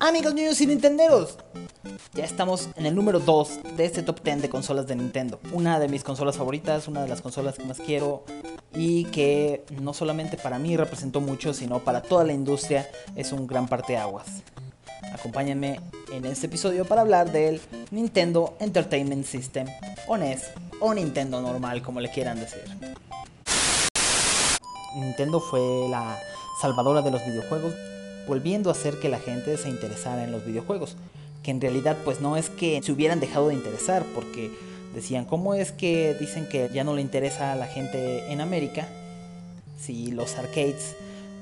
Amigos niños y nintenderos, ya estamos en el número 2 de este top 10 de consolas de Nintendo. Una de mis consolas favoritas, una de las consolas que más quiero y que no solamente para mí representó mucho, sino para toda la industria es un gran parteaguas. Acompáñenme en este episodio para hablar del Nintendo Entertainment System, o NES, o Nintendo normal, como le quieran decir. Nintendo fue la salvadora de los videojuegos volviendo a hacer que la gente se interesara en los videojuegos. Que en realidad pues no es que se hubieran dejado de interesar, porque decían, ¿cómo es que dicen que ya no le interesa a la gente en América si los arcades,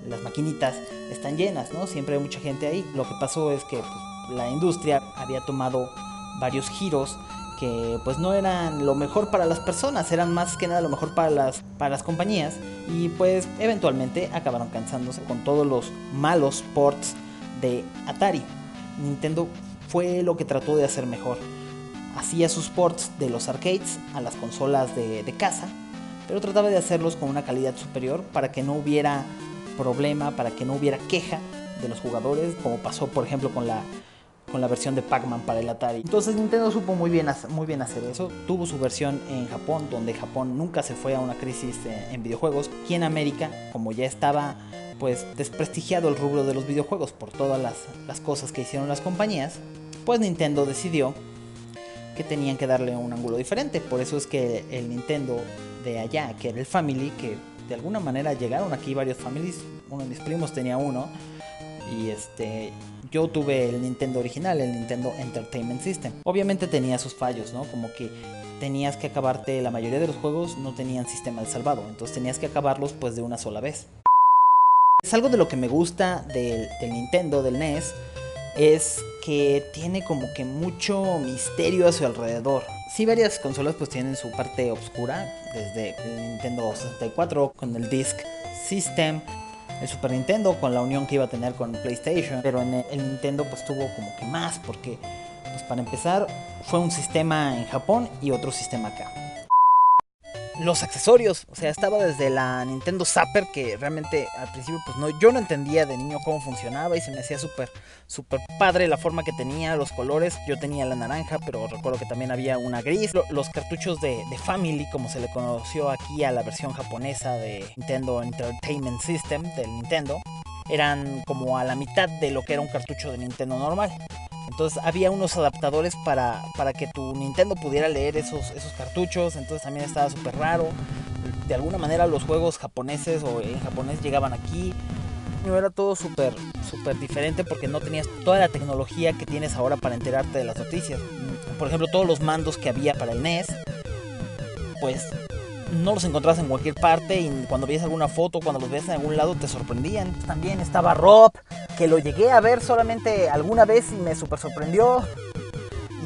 las maquinitas están llenas, ¿no? Siempre hay mucha gente ahí. Lo que pasó es que pues, la industria había tomado varios giros que pues no eran lo mejor para las personas, eran más que nada lo mejor para las, para las compañías y pues eventualmente acabaron cansándose con todos los malos ports de Atari. Nintendo fue lo que trató de hacer mejor. Hacía sus ports de los arcades a las consolas de, de casa, pero trataba de hacerlos con una calidad superior para que no hubiera problema, para que no hubiera queja de los jugadores, como pasó por ejemplo con la con la versión de Pac-Man para el Atari. Entonces Nintendo supo muy bien, hacer eso. Tuvo su versión en Japón, donde Japón nunca se fue a una crisis eh, en videojuegos. Y en América, como ya estaba pues desprestigiado el rubro de los videojuegos por todas las, las cosas que hicieron las compañías, pues Nintendo decidió que tenían que darle un ángulo diferente. Por eso es que el Nintendo de allá, que era el Family, que de alguna manera llegaron aquí varios families, uno de mis primos tenía uno, y este yo tuve el Nintendo original, el Nintendo Entertainment System. Obviamente tenía sus fallos, ¿no? Como que tenías que acabarte, la mayoría de los juegos no tenían sistema de salvado, entonces tenías que acabarlos pues de una sola vez. Es algo de lo que me gusta del, del Nintendo, del NES, es que tiene como que mucho misterio a su alrededor. Sí, varias consolas pues tienen su parte oscura, desde el Nintendo 64 con el Disk System, el Super Nintendo con la unión que iba a tener con PlayStation, pero en el, Nintendo pues tuvo como que más porque pues para empezar fue un sistema en Japón y otro sistema acá los accesorios. O sea, estaba desde la Nintendo Zapper, que realmente al principio, pues no, yo no entendía de niño cómo funcionaba y se me hacía súper, súper padre la forma que tenía, los colores. Yo tenía la naranja, pero recuerdo que también había una gris. Los cartuchos de, de Family, como se le conoció aquí a la versión japonesa de Nintendo Entertainment System del Nintendo, eran como a la mitad de lo que era un cartucho de Nintendo normal. Entonces había unos adaptadores para, para que tu Nintendo pudiera leer esos, esos cartuchos. Entonces también estaba súper raro. De alguna manera los juegos japoneses o en japonés llegaban aquí. No era todo súper súper diferente porque no tenías toda la tecnología que tienes ahora para enterarte de las noticias. Por ejemplo, todos los mandos que había para el NES, pues no los encontrabas en cualquier parte y cuando veías alguna foto, cuando los veías en algún lado te sorprendían. También estaba Rob, que lo llegué a ver solamente alguna vez y me super sorprendió.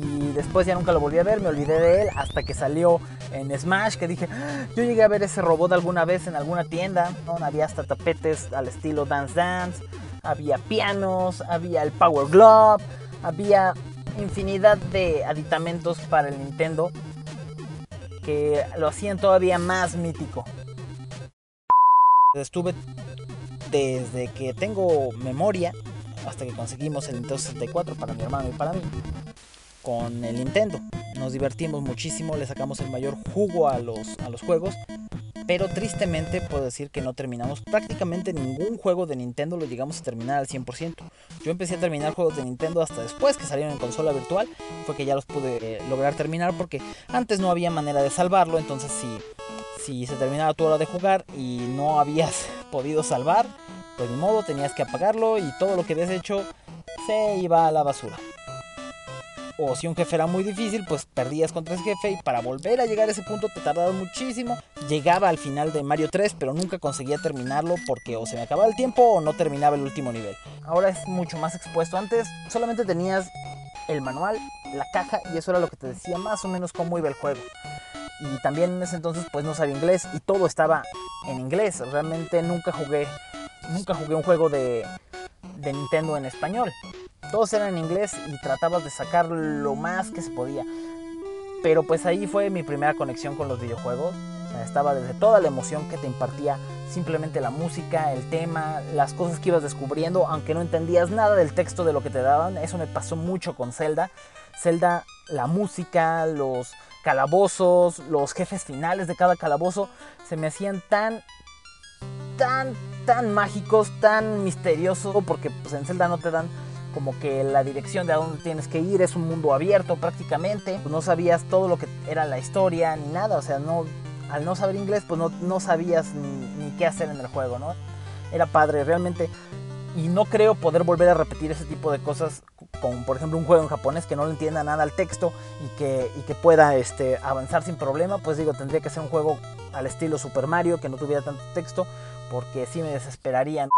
Y después ya nunca lo volví a ver, me olvidé de él hasta que salió en Smash, que dije, ah, yo llegué a ver ese robot alguna vez en alguna tienda, ¿no? había hasta tapetes al estilo Dance Dance, había pianos, había el Power Glove, había infinidad de aditamentos para el Nintendo que lo hacían todavía más mítico. Estuve desde que tengo memoria hasta que conseguimos el Nintendo 64 para mi hermano y para mí con el Nintendo. Nos divertimos muchísimo, le sacamos el mayor jugo a los, a los juegos, pero tristemente puedo decir que no terminamos prácticamente ningún juego de Nintendo lo llegamos a terminar al 100%. Yo empecé a terminar juegos de Nintendo hasta después que salieron en consola virtual, fue que ya los pude lograr terminar porque antes no había manera de salvarlo, entonces si, si se terminaba tu hora de jugar y no habías podido salvar, pues ni modo, tenías que apagarlo y todo lo que habías hecho se iba a la basura. O si un jefe era muy difícil, pues perdías contra ese jefe y para volver a llegar a ese punto te tardaba muchísimo. Llegaba al final de Mario 3, pero nunca conseguía terminarlo porque o se me acababa el tiempo o no terminaba el último nivel. Ahora es mucho más expuesto. Antes solamente tenías el manual, la caja y eso era lo que te decía más o menos cómo iba el juego. Y también en ese entonces pues no sabía inglés y todo estaba en inglés. Realmente nunca jugué nunca jugué un juego de, de Nintendo en español. Todos eran en inglés y tratabas de sacar lo más que se podía. Pero pues ahí fue mi primera conexión con los videojuegos. estaba desde toda la emoción que te impartía simplemente la música, el tema, las cosas que ibas descubriendo, aunque no entendías nada del texto de lo que te daban. Eso me pasó mucho con Zelda. Zelda, la música, los calabozos, los jefes finales de cada calabozo, se me hacían tan, tan, tan mágicos, tan misteriosos, porque pues, en Zelda no te dan como que la dirección de a dónde tienes que ir, es un mundo abierto prácticamente, pues, no sabías todo lo que era la historia ni nada, o sea, no, al no saber inglés pues no, no sabías ni, ni, qué hacer en el juego, ¿no? Era padre, realmente, y no creo poder volver a repetir ese tipo de cosas con, por ejemplo, un juego en japonés que no le entienda nada al texto y que, y que pueda este, avanzar sin problema, pues digo, tendría que ser un juego al estilo Super Mario, que no tuviera tanto texto, porque sí me desesperarían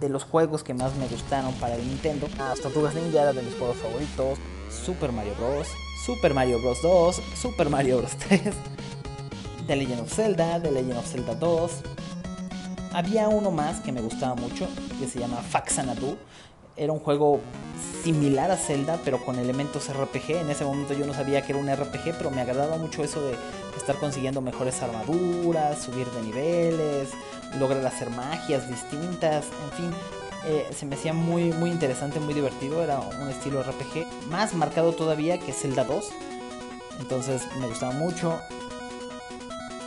de los juegos que más me gustaron para el Nintendo. Las Tortugas Ninja era de mis juegos favoritos. Super Mario Bros. Super Mario Bros. 2. Super Mario Bros. 3. The Legend of Zelda. The Legend of Zelda 2. Había uno más que me gustaba mucho, que se llama Faxanadu. Era un juego similar a Zelda, pero con elementos RPG. En ese momento yo no sabía que era un RPG, pero me agradaba mucho eso de estar consiguiendo mejores armaduras, subir de niveles, lograr hacer magias distintas, en fin. Eh, se me hacía muy, muy interesante, muy divertido. Era un estilo RPG más marcado todavía que Zelda 2. Entonces me gustaba mucho.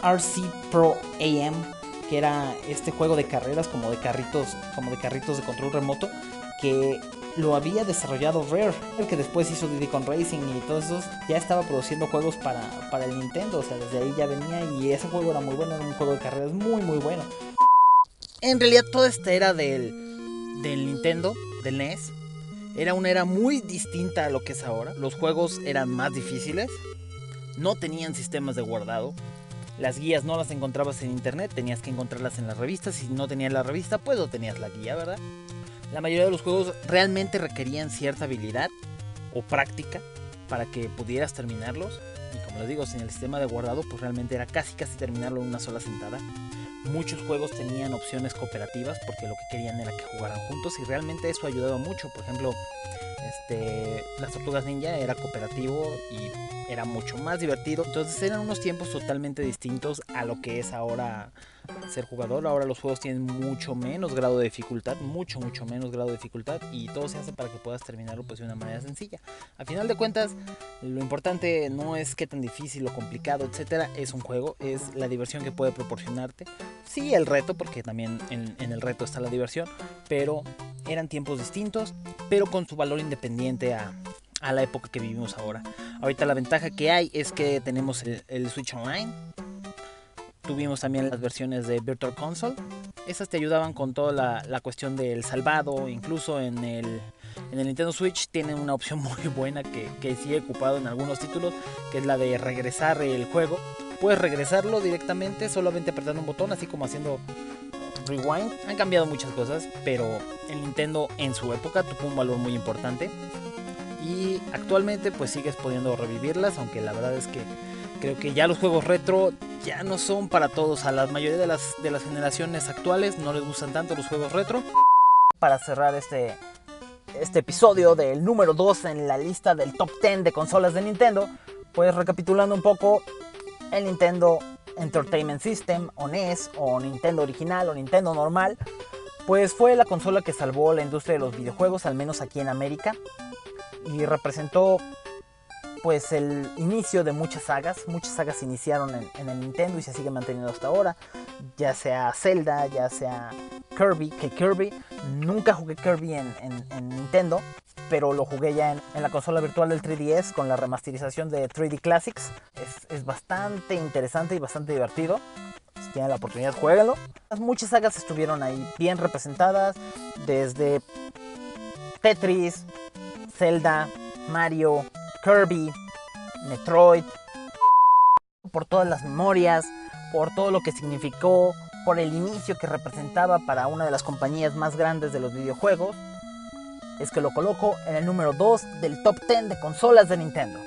RC Pro AM, que era este juego de carreras como de carritos, como de carritos de control remoto, que lo había desarrollado Rare, el que después hizo Diddy Con Racing y todos esos, ya estaba produciendo juegos para, para el Nintendo, o sea, desde ahí ya venía y ese juego era muy bueno, era un juego de carreras muy muy bueno. En realidad toda esta era del, del Nintendo, del NES, era una era muy distinta a lo que es ahora. Los juegos eran más difíciles, no tenían sistemas de guardado, las guías no las encontrabas en internet, tenías que encontrarlas en las revistas. Si no tenías la revista, pues no tenías la guía, ¿verdad? La mayoría de los juegos realmente requerían cierta habilidad o práctica para que pudieras terminarlos. Y como les digo, sin el sistema de guardado, pues realmente era casi casi terminarlo en una sola sentada. Muchos juegos tenían opciones cooperativas porque lo que querían era que jugaran juntos y realmente eso ayudaba mucho. Por ejemplo, este, las tortugas ninja era cooperativo y era mucho más divertido. Entonces eran unos tiempos totalmente distintos a lo que es ahora ser jugador. Ahora los juegos tienen mucho menos grado de dificultad, mucho, mucho menos grado de dificultad y todo se hace para que puedas terminarlo pues, de una manera sencilla. A final de cuentas, lo importante no es qué tan difícil o complicado, etcétera, es un juego, es la diversión que puede proporcionarte. Sí, el reto, porque también en, el reto está la diversión, pero eran tiempos distintos, pero con su valor independiente a, la época que vivimos ahora. Ahorita la ventaja que hay es que tenemos el, Switch Online. Tuvimos también las versiones de Virtual Console. Esas te ayudaban con toda la, cuestión del salvado. Incluso en el, en el Nintendo Switch tienen una opción muy buena que, que sí he ocupado en algunos títulos, que es la de regresar el juego. Puedes regresarlo directamente solamente apretando un botón, así como haciendo Rewind. Han cambiado muchas cosas, pero el Nintendo en su época tuvo un valor muy importante y actualmente pues sigues pudiendo revivirlas, aunque la verdad es que creo que ya los juegos retro ya no son para todos, a la mayoría de las, de las generaciones actuales no les gustan tanto los juegos retro. Para cerrar este, este episodio del número 2 en la lista del top 10 de consolas de Nintendo, pues recapitulando un poco, el Nintendo Entertainment System o NES o Nintendo original o Nintendo normal, pues fue la consola que salvó la industria de los videojuegos, al menos aquí en América y representó pues el inicio de muchas sagas. Muchas sagas iniciaron en, el Nintendo y se sigue manteniendo hasta ahora. Ya sea Zelda, ya sea Kirby, que Kirby, nunca jugué Kirby en Nintendo, pero lo jugué ya en, la consola virtual del 3DS con la remasterización de 3D Classics. Es, es bastante interesante y bastante divertido. Si tienen la oportunidad, jueguenlo. Muchas sagas estuvieron ahí bien representadas, desde Tetris, Zelda, Mario, Kirby, Metroid, por todas las memorias, por todo lo que significó, por el inicio que representaba para una de las compañías más grandes de los videojuegos, es que lo coloco en el número 2 del top 10 de consolas de Nintendo.